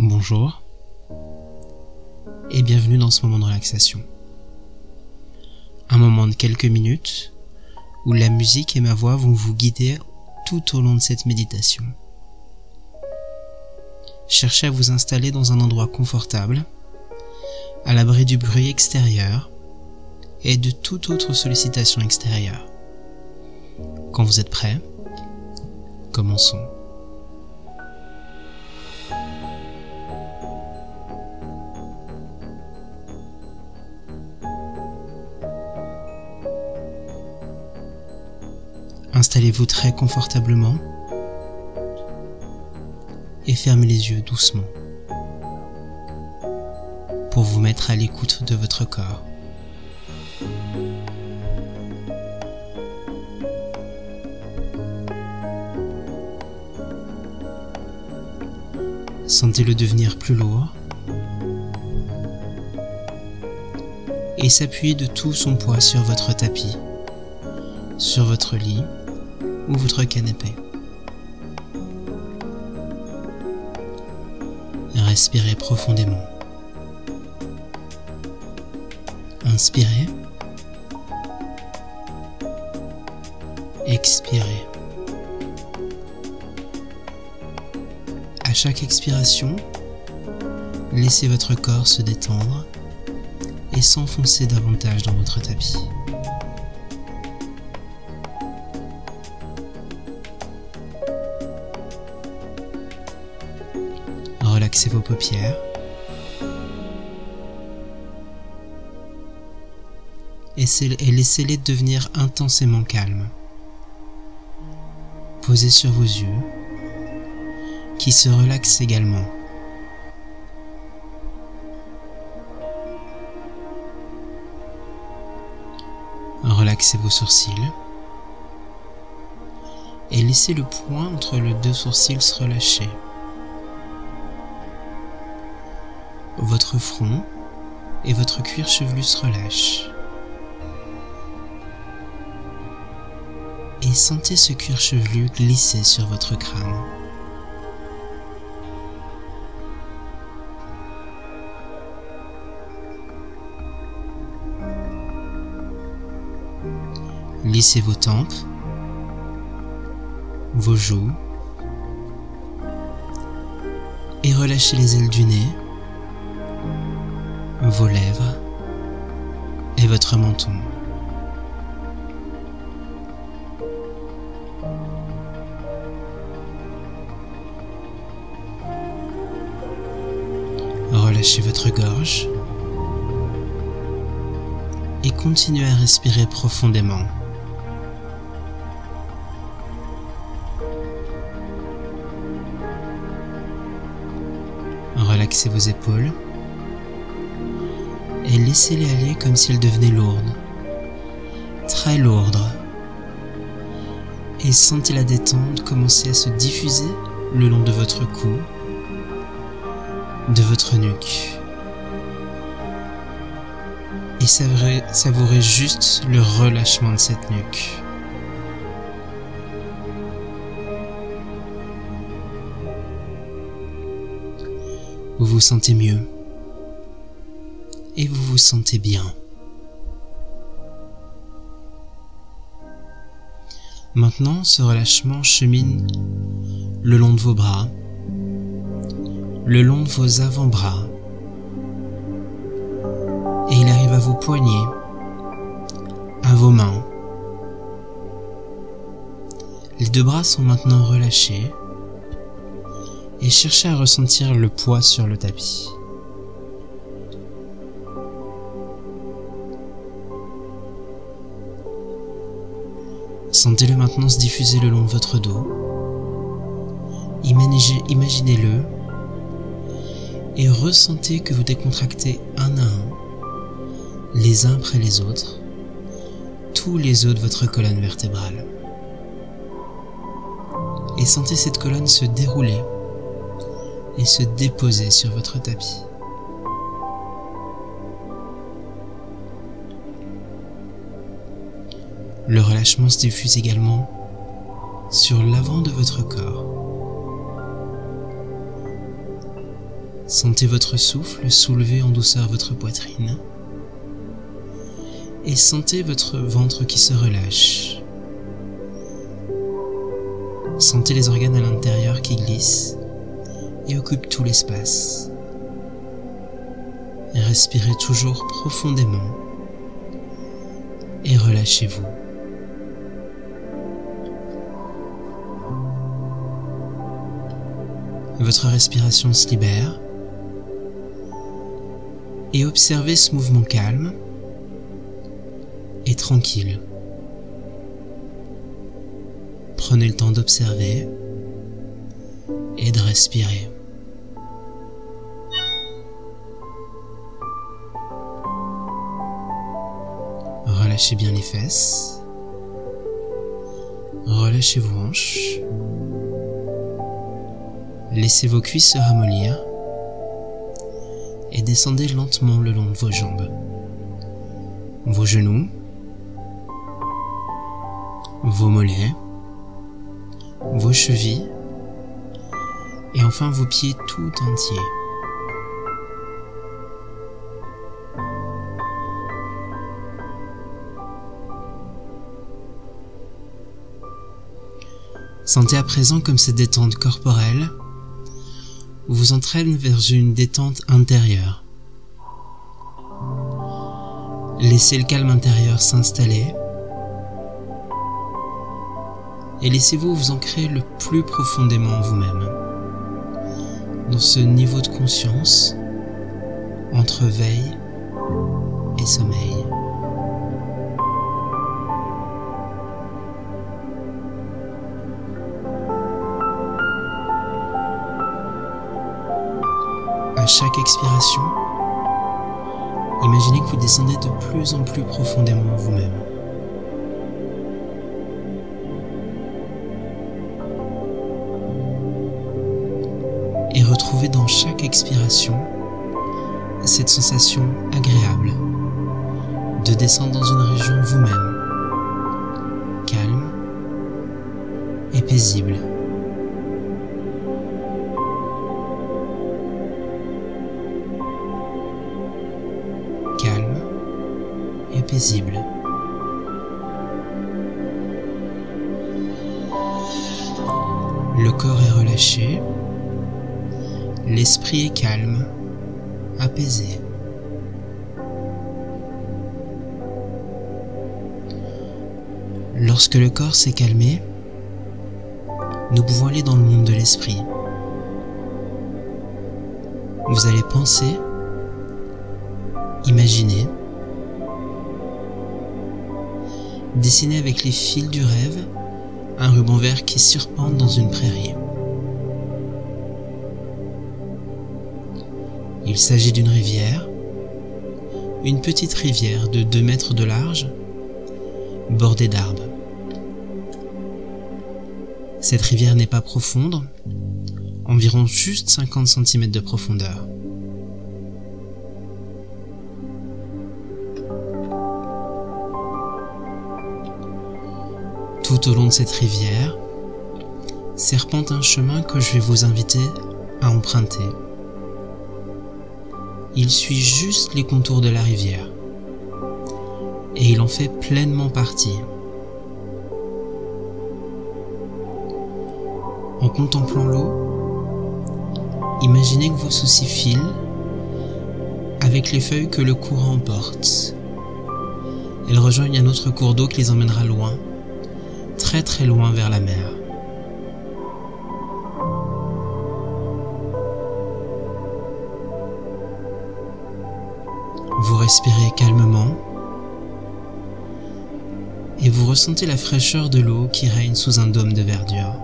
Bonjour et bienvenue dans ce moment de relaxation. Un moment de quelques minutes où la musique et ma voix vont vous guider tout au long de cette méditation. Cherchez à vous installer dans un endroit confortable, à l'abri du bruit extérieur et de toute autre sollicitation extérieure. Quand vous êtes prêt, commençons. Installez-vous très confortablement et fermez les yeux doucement pour vous mettre à l'écoute de votre corps. Sentez-le devenir plus lourd et s'appuyer de tout son poids sur votre tapis, sur votre lit ou votre canapé. Respirez profondément. Inspirez. Expirez. À chaque expiration, laissez votre corps se détendre et s'enfoncer davantage dans votre tapis. relaxez vos paupières. Et laissez-les devenir intensément calmes. Posez sur vos yeux, qui se relaxent également. Relaxez vos sourcils et laissez le point entre les deux sourcils se relâcher. votre front et votre cuir chevelu se relâchent. Et sentez ce cuir chevelu glisser sur votre crâne. Lissez vos tempes, vos joues et relâchez les ailes du nez vos lèvres et votre menton. Relâchez votre gorge et continuez à respirer profondément. Relaxez vos épaules et laissez-les aller comme s'ils devenaient lourdes, très lourdes. Et sentez la détente commencer à se diffuser le long de votre cou, de votre nuque. Et savourez, juste le relâchement de cette nuque. Vous vous sentez mieux et vous vous sentez bien. Maintenant, ce relâchement chemine le long de vos bras, le long de vos avant-bras, et il arrive à vos poignets, à vos mains. Les deux bras sont maintenant relâchés et cherchez à ressentir le poids sur le tapis. Sentez-le maintenant se diffuser le long de votre dos. Imaginez-le et ressentez que vous décontractez un à un, les uns après les autres, tous les os de votre colonne vertébrale. Et sentez cette colonne se dérouler et se déposer sur votre tapis. Le relâchement se diffuse également sur l'avant de votre corps Sentez votre souffle soulever en douceur votre poitrine et sentez votre ventre qui se relâche. Sentez les organes à l'intérieur qui glissent et occupent tout l'espace. Respirez toujours profondément et relâchez-vous. Votre respiration se libère et observez ce mouvement calme et tranquille. Prenez le temps d'observer et de respirer. Relâchez bien les fesses. Relâchez vos hanches. Laissez vos cuisses se ramollir et descendez lentement le long de vos jambes. Vos genoux, vos mollets, vos chevilles et enfin vos pieds tout entiers. Sentez à présent comme cette détente corporelle vous entraîne vers une détente intérieure. Laissez le calme intérieur s'installer et laissez-vous vous ancrer le plus profondément en vous-même, dans ce niveau de conscience entre veille et sommeil. Chaque expiration, imaginez que vous descendez de plus en plus profondément en vous-même. et retrouvez dans chaque expiration cette sensation agréable de descendre dans une région vous-même, calme et paisible. Le corps est relâché L'esprit est calme, apaisé. Lorsque le corps s'est calmé, nous pouvons aller dans le monde de l'esprit. Vous allez penser, imaginer, dessiner avec les fils du rêve un ruban vert qui surpente dans une prairie. Il s'agit d'une rivière, une petite rivière de 2 mètres de large, bordée d'arbres. Cette rivière n'est pas profonde, environ juste 50 cm de profondeur. Tout au long de cette rivière, serpente un chemin que je vais vous inviter à emprunter il suit juste les contours de la rivière. Et il en fait pleinement partie. En contemplant l'eau, imaginez que vos soucis filent avec les feuilles que le courant emporte. Elles rejoignent un autre cours d'eau qui les emmènera loin, très très loin vers la mer. Vous respirez calmement et vous ressentez la fraîcheur de l'eau qui règne sous un dôme de verdure.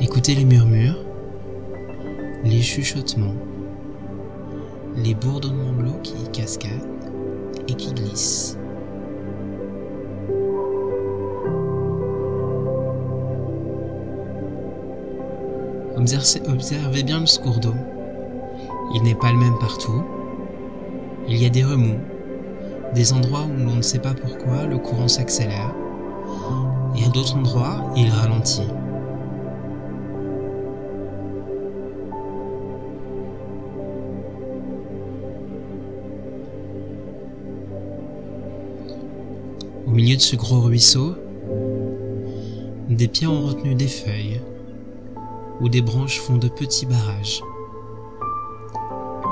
Écoutez les murmures, les chuchotements, les bourdonnements de l'eau qui cascadent et qui glissent. Observez bien le cours d'eau. Il n'est pas le même partout. Il y a des remous, des endroits où l'on ne sait pas pourquoi le courant s'accélère, et à d'autres endroits il ralentit. Au milieu de ce gros ruisseau, des pieds ont retenu des feuilles, où des branches font de petits barrages.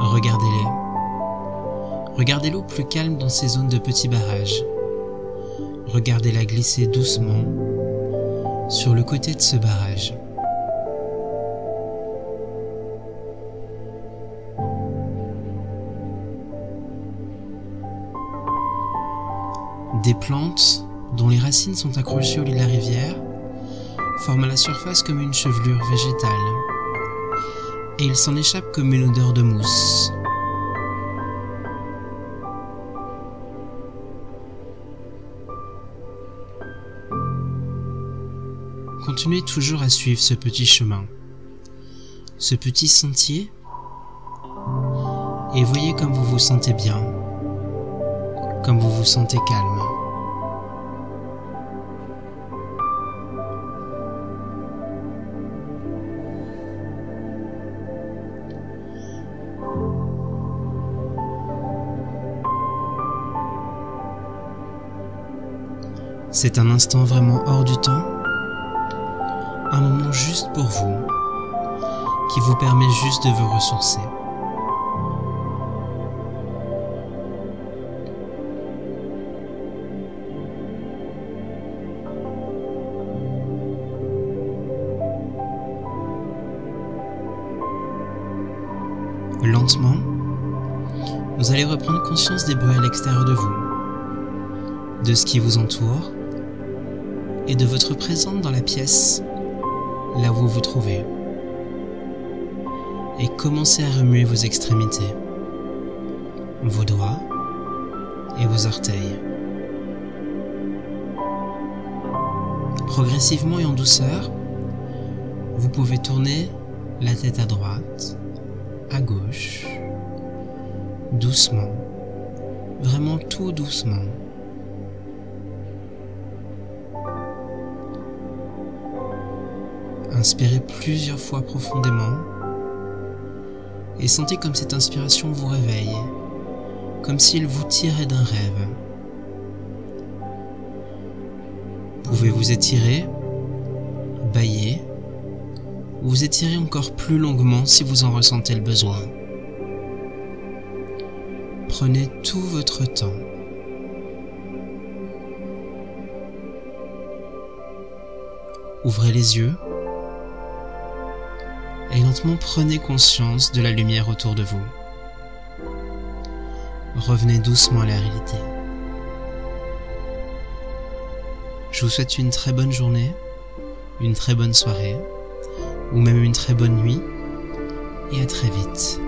Regardez-les. Regardez l'eau plus calme dans ces zones de petits barrages. Regardez-la glisser doucement sur le côté de ce barrage. Des plantes dont les racines sont accrochées au lit de la rivière forment à la surface comme une chevelure végétale et il s'en échappe comme une odeur de mousse. Continuez toujours à suivre ce petit chemin, ce petit sentier, et voyez comme vous vous sentez bien, comme vous vous sentez calme. C'est un instant vraiment hors du temps, un moment juste pour vous, qui vous permet juste de vous ressourcer. Lentement, vous allez reprendre conscience des bruits à l'extérieur de vous, de ce qui vous entoure et de votre présence dans la pièce, là où vous vous trouvez. Et commencez à remuer vos extrémités, vos doigts et vos orteils. Progressivement et en douceur, vous pouvez tourner la tête à droite, à gauche, doucement, vraiment tout doucement. Inspirez plusieurs fois profondément et sentez comme cette inspiration vous réveille, comme s'il vous tirait d'un rêve. Pouvez vous étirer, bailler, ou vous étirer encore plus longuement si vous en ressentez le besoin. Prenez tout votre temps. Ouvrez les yeux et lentement prenez conscience de la lumière autour de vous. Revenez doucement à la réalité. Je vous souhaite une très bonne journée, une très bonne soirée, ou même une très bonne nuit, et à très vite.